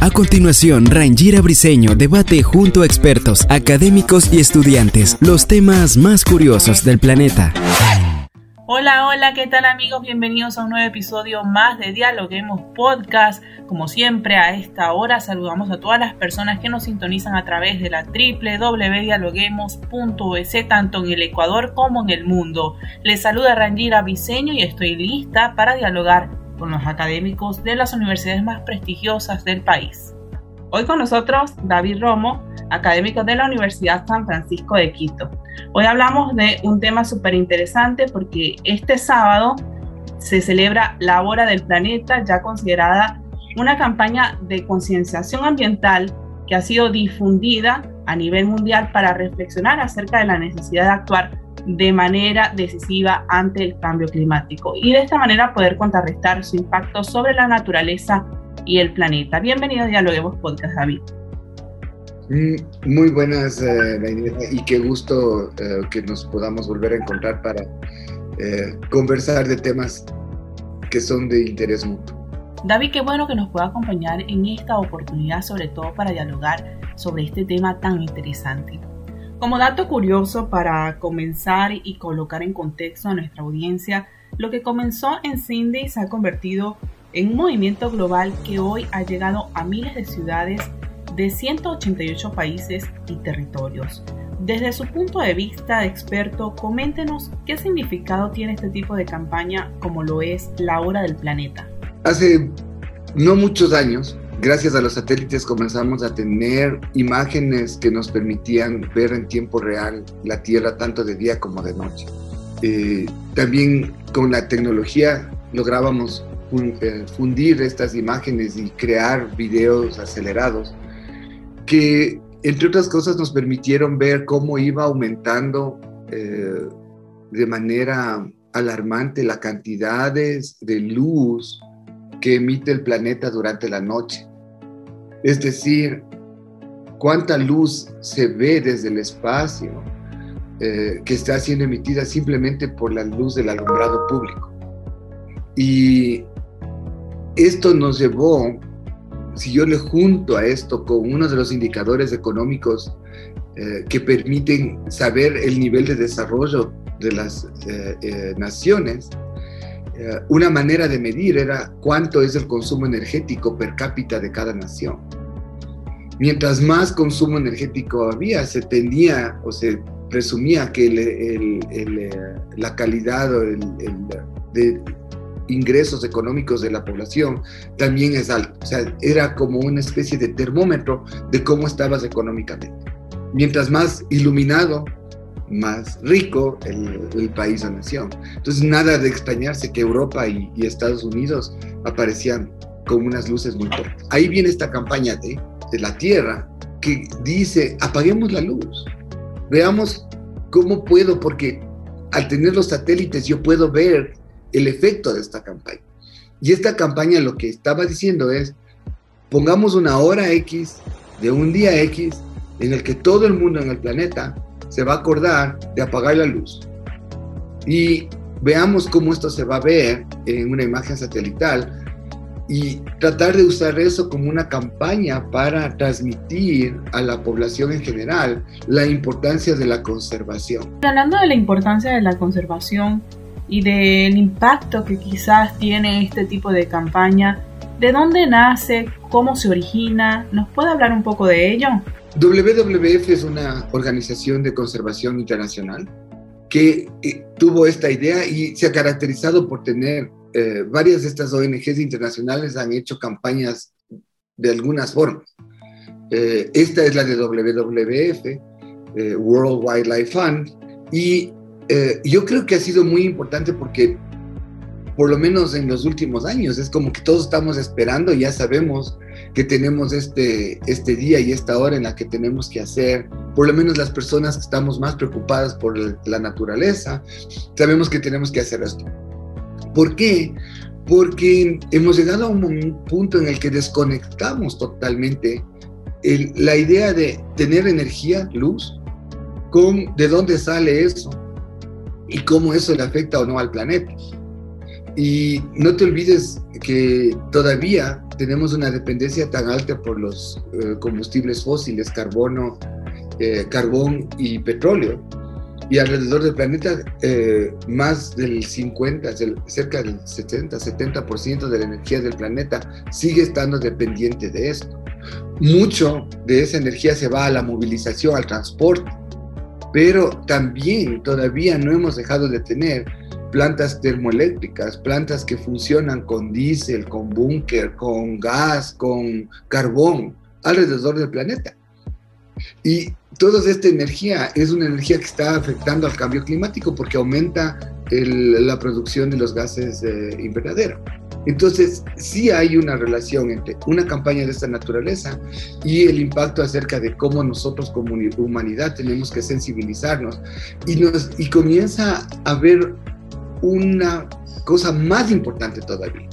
A continuación, Rangira Briseño debate junto a expertos, académicos y estudiantes los temas más curiosos del planeta. Hola, hola, ¿qué tal amigos? Bienvenidos a un nuevo episodio más de Dialoguemos Podcast. Como siempre, a esta hora saludamos a todas las personas que nos sintonizan a través de la www.dialoguemos.es, tanto en el Ecuador como en el mundo. Les saluda Rangira Briseño y estoy lista para dialogar con los académicos de las universidades más prestigiosas del país. Hoy con nosotros David Romo, académico de la Universidad San Francisco de Quito. Hoy hablamos de un tema súper interesante porque este sábado se celebra la Hora del Planeta, ya considerada una campaña de concienciación ambiental que ha sido difundida a nivel mundial para reflexionar acerca de la necesidad de actuar de manera decisiva ante el cambio climático y de esta manera poder contrarrestar su impacto sobre la naturaleza y el planeta. Bienvenido a Dialoguemos Podcast, David. Muy buenas, eh, y qué gusto eh, que nos podamos volver a encontrar para eh, conversar de temas que son de interés mutuo. David, qué bueno que nos pueda acompañar en esta oportunidad, sobre todo para dialogar sobre este tema tan interesante. Como dato curioso para comenzar y colocar en contexto a nuestra audiencia, lo que comenzó en Cindy se ha convertido en un movimiento global que hoy ha llegado a miles de ciudades de 188 países y territorios. Desde su punto de vista de experto, coméntenos qué significado tiene este tipo de campaña como lo es la hora del planeta. Hace no muchos años, gracias a los satélites comenzamos a tener imágenes que nos permitían ver en tiempo real la Tierra tanto de día como de noche. Eh, también con la tecnología lográbamos eh, fundir estas imágenes y crear videos acelerados que, entre otras cosas, nos permitieron ver cómo iba aumentando eh, de manera alarmante la cantidad de luz que emite el planeta durante la noche. Es decir, cuánta luz se ve desde el espacio eh, que está siendo emitida simplemente por la luz del alumbrado público. Y esto nos llevó, si yo le junto a esto con uno de los indicadores económicos eh, que permiten saber el nivel de desarrollo de las eh, naciones, una manera de medir era cuánto es el consumo energético per cápita de cada nación. Mientras más consumo energético había, se tendía o se presumía que eh, la calidad de ingresos económicos de la población también es alto. O sea, era como una especie de termómetro de cómo estabas económicamente. Mientras más iluminado, más rico el, país o nación. Entonces, nada de extrañarse que Europa y, Estados Unidos aparecían con unas luces muy fuertes. Ahí viene esta campaña de, de la Tierra que dice, apaguemos la luz, veamos cómo puedo, porque al tener los satélites yo puedo ver el efecto de esta campaña. Y esta campaña lo que estaba diciendo es, pongamos una hora X de un día X en el que todo el mundo en el planeta se va a acordar de apagar la luz. Y veamos cómo esto se va a ver en una imagen satelital y tratar de usar eso como una campaña para transmitir a la población en general la importancia de la conservación. Hablando de la importancia de la conservación y del impacto que quizás tiene este tipo de campaña, ¿de dónde nace? ¿Cómo se origina? ¿Nos puede hablar un poco de ello? WWF es una organización de conservación internacional que eh, tuvo esta idea y se ha caracterizado por tener eh, varias de estas ONGs internacionales han hecho campañas de algunas formas. Eh, esta es la de WWF, World Wildlife Fund, y yo creo que ha sido muy importante porque por lo menos en los últimos años. Es como que todos estamos esperando ya sabemos que tenemos este, este día y esta hora en la que tenemos que hacer, por lo menos las personas que estamos más preocupadas por la naturaleza, sabemos que tenemos que hacer esto. ¿Por qué? Porque hemos llegado a un punto en el que desconectamos totalmente la idea de tener energía, luz, con de dónde sale eso y cómo eso le afecta o no al planeta. Y no te olvides que todavía tenemos una dependencia tan alta por los eh, combustibles fósiles, carbono, eh, carbón y petróleo. Y alrededor del planeta, eh, más del 50, cerca del 70, 70% de la energía del planeta sigue estando dependiente de esto. Mucho de esa energía se va a la movilización, al transporte, pero también todavía no hemos dejado de tener plantas termoeléctricas, plantas que funcionan con diésel, con búnker, con gas, con carbón alrededor del planeta. Y toda esta energía es una energía que está afectando al cambio climático porque aumenta la producción de los gases de invernadero. Entonces, sí hay una relación entre una campaña de esta naturaleza y el impacto acerca de cómo nosotros como humanidad tenemos que sensibilizarnos y, nos, y comienza a haber una cosa más importante todavía.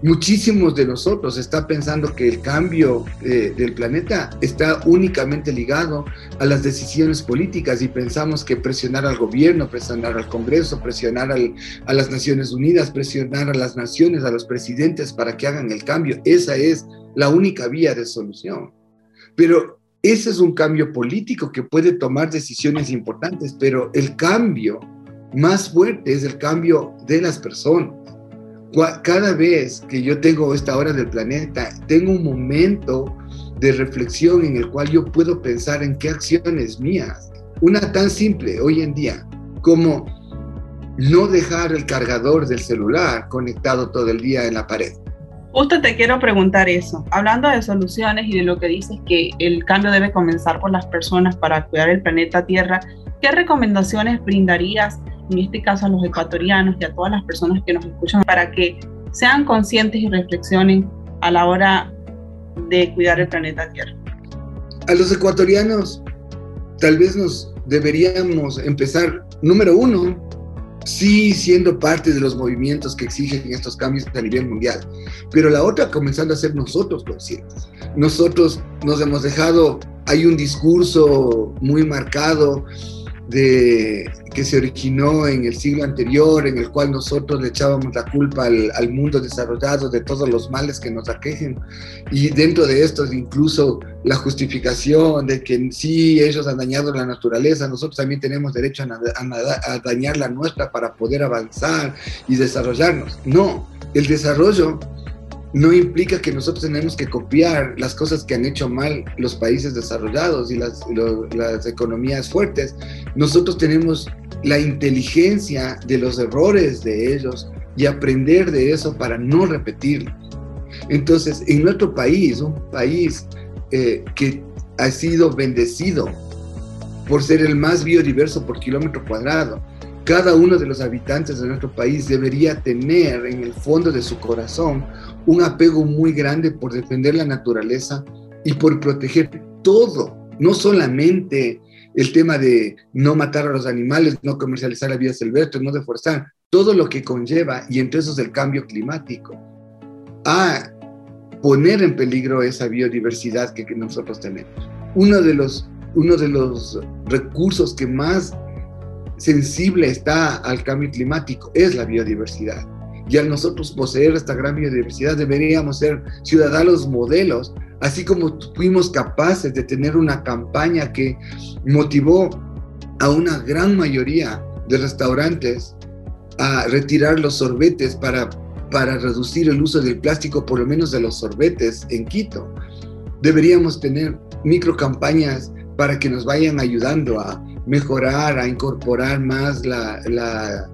Muchísimos de nosotros está pensando que el cambio eh, del planeta está únicamente ligado a las decisiones políticas y pensamos que presionar al gobierno, presionar al Congreso, presionar a las Naciones Unidas, presionar a las naciones, a los presidentes para que hagan el cambio, esa es la única vía de solución. Pero ese es un cambio político que puede tomar decisiones importantes, pero el cambio más fuerte es el cambio de las personas. Cada vez que yo tengo esta hora del planeta, tengo un momento de reflexión en el cual yo puedo pensar en qué acciones mías, una tan simple hoy en día como no dejar el cargador del celular conectado todo el día en la pared. Justo te quiero preguntar eso. Hablando de soluciones y de lo que dices que el cambio debe comenzar por las personas para cuidar el planeta Tierra, ¿qué recomendaciones brindarías en este caso a los ecuatorianos y a todas las personas que nos escuchan, para que sean conscientes y reflexionen a la hora de cuidar el planeta Tierra. A los ecuatorianos tal vez nos deberíamos empezar, número uno, sí siendo parte de los movimientos que exigen estos cambios a nivel mundial, pero la otra comenzando a ser nosotros conscientes. Nosotros nos hemos dejado, hay un discurso muy marcado de, que se originó en el siglo anterior, en el cual nosotros le echábamos la culpa al, mundo desarrollado de todos los males que nos aquejen. Y dentro de esto incluso la justificación de que sí, ellos han dañado la naturaleza, nosotros también tenemos derecho a dañar la nuestra para poder avanzar y desarrollarnos. No, el desarrollo no implica que nosotros tenemos que copiar las cosas que han hecho mal los países desarrollados y las, economías fuertes. Nosotros tenemos la inteligencia de los errores de ellos y aprender de eso para no repetirlo. Entonces, en nuestro país, un país eh, que ha sido bendecido por ser el más biodiverso por kilómetro cuadrado, cada uno de los habitantes de nuestro país debería tener en el fondo de su corazón un apego muy grande por defender la naturaleza y por proteger todo, no solamente el tema de no matar a los animales, no comercializar la vida silvestre, no deforestar, todo lo que conlleva, y entre esos el cambio climático, a poner en peligro esa biodiversidad que, que nosotros tenemos. Uno de, los, uno de los recursos que más sensible está al cambio climático es la biodiversidad. Y al nosotros poseer esta gran biodiversidad deberíamos ser ciudadanos modelos, así como fuimos capaces de tener una campaña que motivó a una gran mayoría de restaurantes a retirar los sorbetes para, para reducir el uso del plástico, por lo menos de los sorbetes en Quito. Deberíamos tener micro campañas para que nos vayan ayudando a mejorar, a incorporar más la,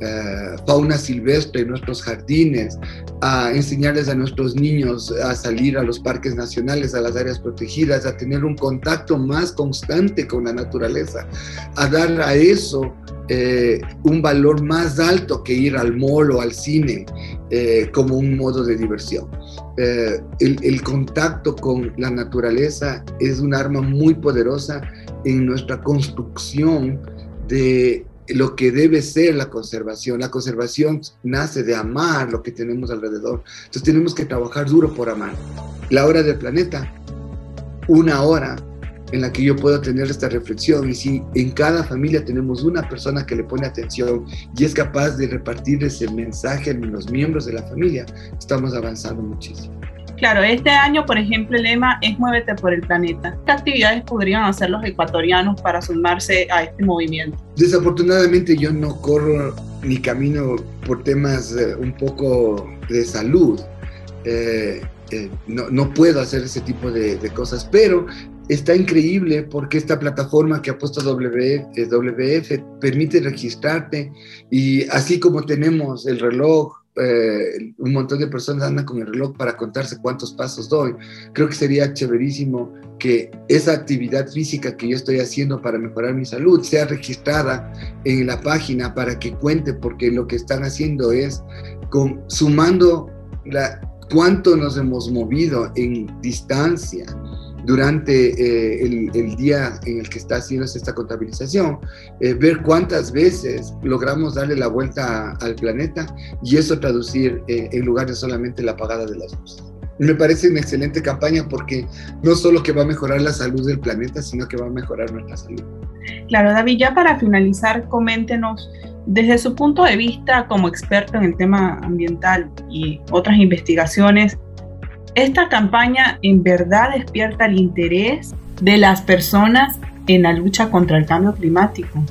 eh, fauna silvestre en nuestros jardines, a enseñarles a nuestros niños a salir a los parques nacionales, a las áreas protegidas, a tener un contacto más constante con la naturaleza, a dar a eso eh, un valor más alto que ir al mall o al cine eh, como un modo de diversión. Eh, el, el, contacto con la naturaleza es un arma muy poderosa en nuestra construcción de lo que debe ser la conservación. La conservación nace de amar lo que tenemos alrededor. Entonces tenemos que trabajar duro por amar. La hora del planeta, una hora en la que yo puedo tener esta reflexión y si en cada familia tenemos una persona que le pone atención y es capaz de repartir ese mensaje a los miembros de la familia, estamos avanzando muchísimo. Claro, este año, por ejemplo, el lema es Muévete por el planeta. ¿Qué actividades podrían hacer los ecuatorianos para sumarse a este movimiento? Desafortunadamente yo no corro ni camino por temas eh, un poco de salud. Eh, eh, no, no, puedo hacer ese tipo de, de, cosas, pero está increíble porque esta plataforma que ha puesto WF, WF permite registrarte y así como tenemos el reloj, eh, un montón de personas andan con el reloj para contarse cuántos pasos doy, creo que sería chéverísimo que esa actividad física que yo estoy haciendo para mejorar mi salud sea registrada en la página para que cuente porque lo que están haciendo es con, sumando la, cuánto nos hemos movido en distancia durante eh, el, día en el que está haciendo esta contabilización, eh, ver cuántas veces logramos darle la vuelta al planeta y eso traducir eh, en lugar de solamente la apagada de las luces. Me parece una excelente campaña porque no solo que va a mejorar la salud del planeta, sino que va a mejorar nuestra salud. Claro, David, ya para finalizar, coméntenos desde su punto de vista como experto en el tema ambiental y otras investigaciones, esta campaña en verdad despierta el interés de las personas en la lucha contra el cambio climático.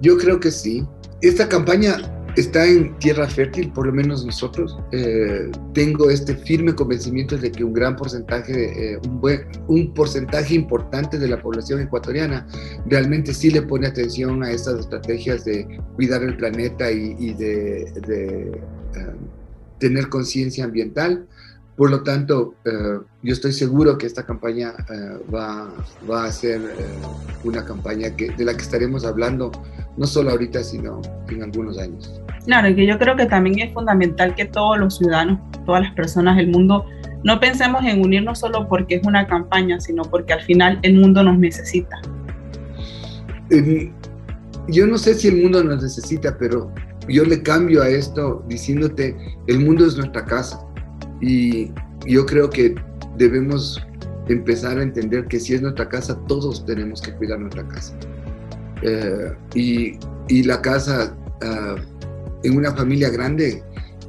Yo creo que sí. Esta campaña está en tierra fértil, por lo menos nosotros. Eh, tengo este firme convencimiento de que un gran porcentaje, eh, un, buen, un porcentaje importante de la población ecuatoriana realmente sí le pone atención a estas estrategias de cuidar el planeta y, y de, de uh, tener conciencia ambiental. Por lo tanto, eh, yo estoy seguro que esta campaña eh, va, va, a ser eh, una campaña que, de la que estaremos hablando no solo ahorita, sino en algunos años. Claro, y que yo creo que también es fundamental que todos los ciudadanos, todas las personas del mundo, no pensemos en unirnos solo porque es una campaña, sino porque al final el mundo nos necesita. yo no sé si el mundo nos necesita, pero yo le cambio a esto diciéndote, el mundo es nuestra casa y yo creo que debemos empezar a entender que si es nuestra casa, todos tenemos que cuidar nuestra casa. Eh, y, y, la casa, uh, en una familia grande,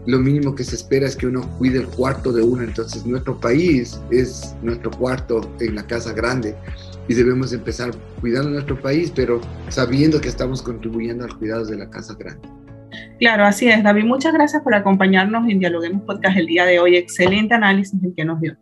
lo mínimo que se espera es que uno cuide el cuarto de uno. Entonces, nuestro país es nuestro cuarto en la casa grande y debemos empezar cuidando nuestro país, pero sabiendo que estamos contribuyendo al cuidado de la casa grande. Claro, así es, David. Muchas gracias por acompañarnos en Dialoguemos Podcast el día de hoy. Excelente análisis el que nos dio.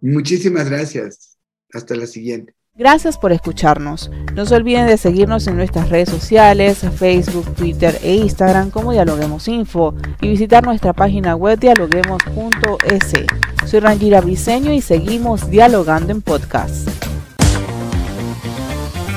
Muchísimas gracias. Hasta la siguiente. Gracias por escucharnos. No se olviden de seguirnos en nuestras redes sociales, Facebook, Twitter e Instagram como Dialoguemos Info y visitar nuestra página web dialoguemos.es. Soy Rangira Briseño y seguimos dialogando en podcast.